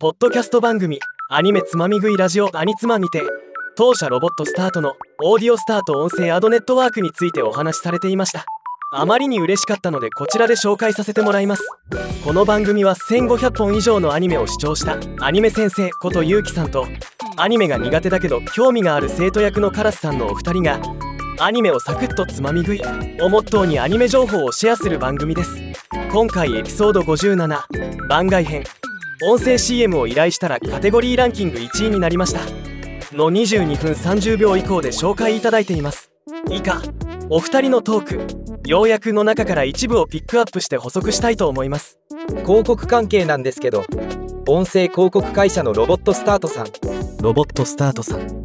ポッドキャスト番組アニメつまみ食いラジオアニツマにて当社ロボットスタートのオーディオスタート音声アドネットワークについてお話しされていました。あまりに嬉しかったのでこちらで紹介させてもらいます。この番組は1500本以上のアニメを視聴したアニメ先生ことゆうきさんとアニメが苦手だけど興味がある生徒役のカラスさんのお二人がアニメをサクッとつまみ食いをモットーにアニメ情報をシェアする番組です。今回エピソード57番外編。音声 CM を依頼したらカテゴリーランキング1位になりました。の22分30秒以降で紹介いただいています。以下お二人のトーク要約の中から一部をピックアップして補足したいと思います。広告関係なんですけど音声広告会社のロボットスタートさん。ロボットスタートさん。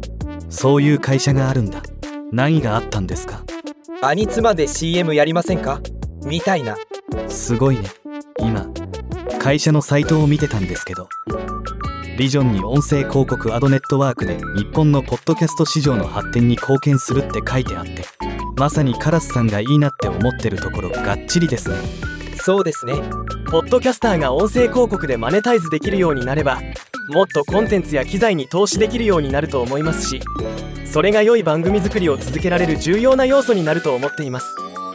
そういう会社があるんだ。何があったんですか？アニツマで CM やりませんか？みたいな。すごいね。今会社のサイトを見てたんですけどビジョンに音声広告アドネットワークで日本のポッドキャスト市場の発展に貢献するって書いてあってまさにカラスさんがいいなって思ってるところがっちりですね。そうですね。ポッドキャスターが音声広告でマネタイズできるようになればもっとコンテンツや機材に投資できるようになると思いますしそれが良い番組作りを続けられる重要な要素になると思っています。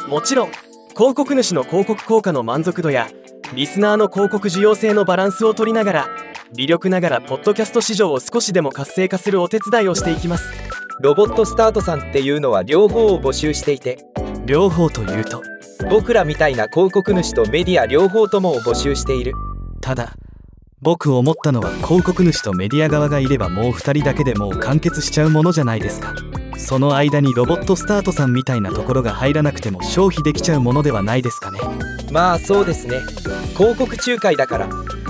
もちろん広告主の広告効果の満足度やリスナーの広告需要性のバランスを取りながら微力ながらポッドキャスト市場を少しでも活性化するお手伝いをしていきます。ロボットスタートさんっていうのは両方を募集していて両方というと僕らみたいな広告主とメディア両方ともを募集している。ただ僕思ったのは広告主とメディア側がいればもう2人だけでもう完結しちゃうものじゃないですか。その間にロボットスタートさんみたいなところが入らなくても消費できちゃうものではないですかねまあそうですね。広告仲介だから。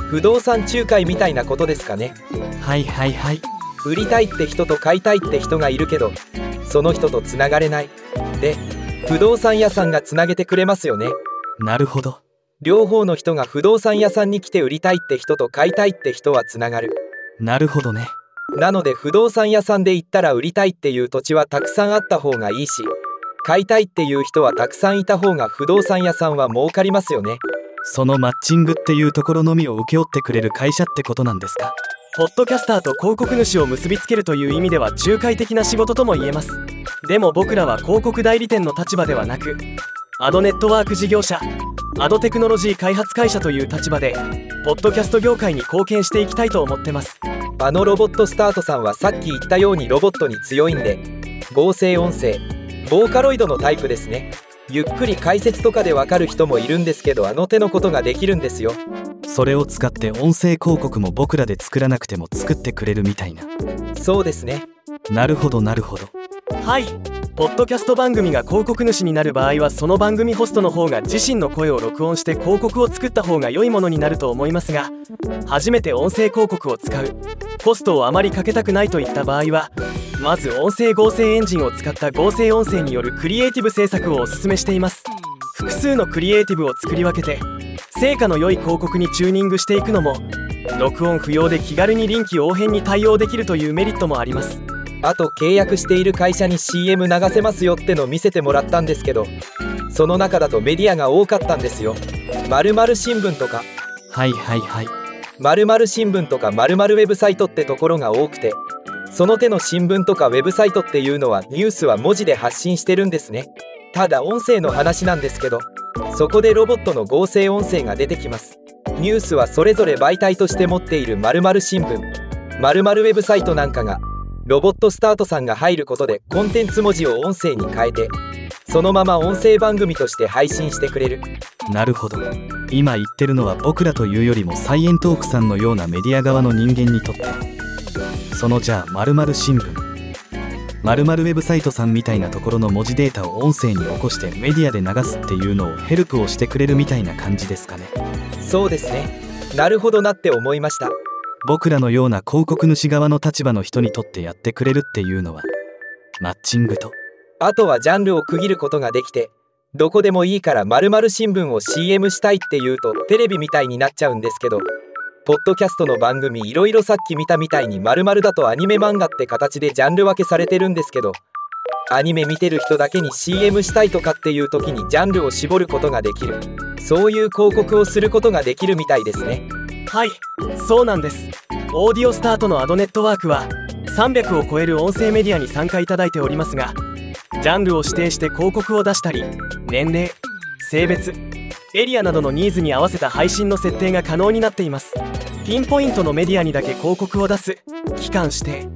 不動産仲介みたいなことですかね。はいはいはい。売りたいって人と買いたいって人がいるけどその人とつながれない。で不動産屋さんがつなげてくれますよね。なるほど。両方の人が不動産屋さんに来て売りたいって人と買いたいって人はつながる。なるほどね。なので不動産屋さんで行ったら売りたいっていう土地はたくさんあった方がいいし買いたいっていう人はたくさんいた方が不動産屋さんは儲かりますよね。そのマッチングっていうところのみを請け負ってくれる会社ってことなんですか？ポッドキャスターと広告主を結びつけるという意味では仲介的な仕事とも言えます。でも僕らは広告代理店の立場ではなくアドネットワーク事業者アドテクノロジー開発会社という立場でポッドキャスト業界に貢献していきたいと思ってます。あのロボットスタートさんはさっき言ったようにロボットに強いんで合成音声ボーカロイドのタイプですね。ゆっくり解説とかでわかる人もいるんですけどあの手のことができるんですよ。それを使って音声広告も僕らで作らなくても作ってくれるみたいな。そうですね。なるほどなるほど。はいポッドキャスト番組が広告主になる場合はその番組ホストの方が自身の声を録音して広告を作った方が良いものになると思いますが初めて音声広告を使う。コストをあまりかけたくないといった場合はまず音声合成エンジンを使った合成音声によるクリエイティブ制作をおすすめしています。複数のクリエイティブを作り分けて成果の良い広告にチューニングしていくのも録音不要で気軽に臨機応変に対応できるというメリットもあります。あと契約している会社に CM 流せますよっての見せてもらったんですけどその中だとメディアが多かったんですよ。〇〇新聞とか。はいはいはい。〇〇新聞とか〇〇ウェブサイトってところが多くてその手の新聞とかウェブサイトっていうのはニュースは文字で発信してるんですね。ただ音声の話なんですけどそこでロボットの合成音声が出てきます。ニュースはそれぞれ媒体として持っている〇〇新聞。〇〇ウェブサイトなんかがロボットスタートさんが入ることでコンテンツ文字を音声に変えてそのまま音声番組として配信してくれる。なるほど。今言ってるのは僕らというよりもサイエントークさんのようなメディア側の人間にとって。そのじゃあ〇〇新聞。〇〇ウェブサイトさんみたいなところの文字データを音声に起こしてメディアで流すっていうのをヘルプをしてくれるみたいな感じですかね。そうですね。なるほどなって思いました僕らのような広告主側の立場の人にとってやってくれるっていうのはマッチングと。あとはジャンルを区切ることができてどこでもいいから〇〇新聞を CM したいっていうとテレビみたいになっちゃうんですけどポッドキャストの番組いろいろさっき見たみたいに〇〇だとアニメ漫画って形でジャンル分けされてるんですけどアニメ見てる人だけに CM したいとかっていう時にジャンルを絞ることができる。そういう広告をすることができるみたいですね。はいそうなんです。オーディオスタートのアドネットワークは300を超える音声メディアに参加いただいておりますがジャンルを指定して広告を出したり年齢性別エリアなどのニーズに合わせた配信の設定が可能になっています。ピンポイントのメディアにだけ広告を出す期間指定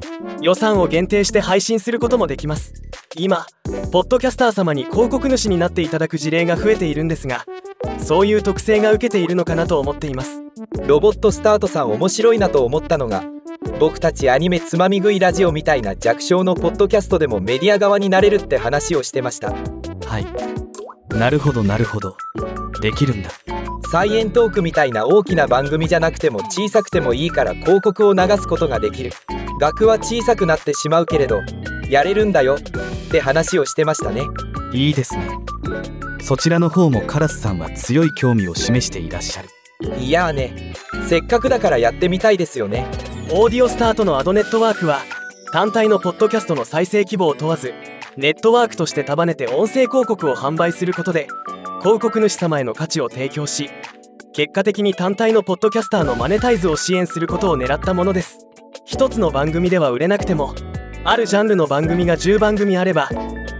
予算を限定して配信することもできます。今ポッドキャスター様に広告主になっていただく事例が増えているんですがそういう特性が受けているのかなと思っています。ロボットスタートさん面白いなと思ったのが僕たちアニメつまみ食いラジオみたいな弱小のポッドキャストでもメディア側になれるって話をしてました。はい。なるほどなるほど。できるんだ。サイエントークみたいな大きな番組じゃなくても小さくてもいいから広告を流すことができる。額は小さくなってしまうけれどやれるんだよって話をしてましたね。いいですね。そちらの方もカラスさんは強い興味を示していらっしゃるいやーね。せっかくだからやってみたいですよね。オーディオスタートのアドネットワークは単体のポッドキャストの再生規模を問わずネットワークとして束ねて音声広告を販売することで広告主様への価値を提供し結果的に単体のポッドキャスターのマネタイズを支援することを狙ったものです。一つの番組では売れなくてもあるジャンルの番組が10番組あれば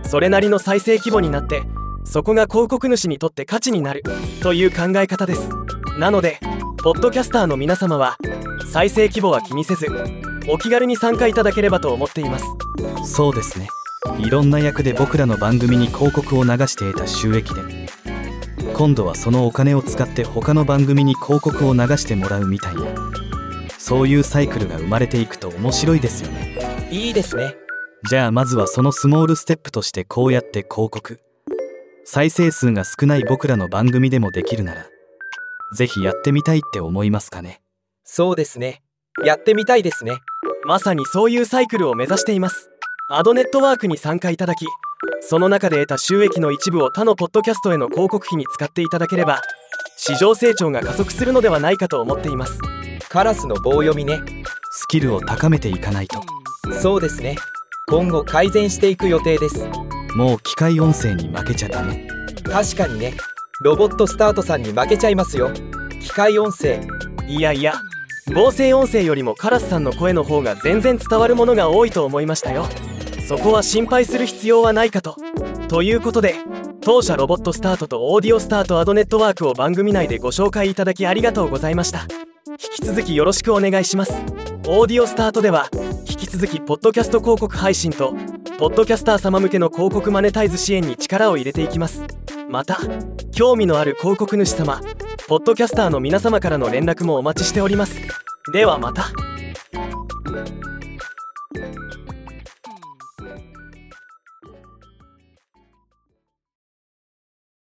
それなりの再生規模になってそこが広告主にとって価値になるという考え方です。なのでポッドキャスターの皆様は再生規模は気にせずお気軽に参加いただければと思っています。そうですね。いろんな役で僕らの番組に広告を流して得た収益で今度はそのお金を使って他の番組に広告を流してもらうみたいなそういうサイクルが生まれていくと面白いですよね。いいですね。じゃあまずはそのスモールステップとしてこうやって広告。再生数が少ない僕らの番組でもできるならぜひやってみたいって思いますかね？そうですね。やってみたいですね。まさにそういうサイクルを目指しています。アドネットワークに参加いただきその中で得た収益の一部を他のポッドキャストへの広告費に使っていただければ市場成長が加速するのではないかと思っています。カラスの棒読みね。スキルを高めていかないと。そうですね。今後改善していく予定です。もう機械音声に負けちゃダメ。確かにねロボットスタートさんに負けちゃいますよ。機械音声。いやいや合成音声よりもカラスさんの声の方が全然伝わるものが多いと思いましたよ。そこは心配する必要はないかと。ということで当社ロボットスタートとオーディオスタートアドネットワークを番組内でご紹介いただきありがとうございました。引き続きよろしくお願いします。オーディオスタートでは引き続きポッドキャスト広告配信とポッドキャスター様向けの広告マネタイズ支援に力を入れていきます。また興味のある広告主様ポッドキャスターの皆様からの連絡もお待ちしております。ではまた。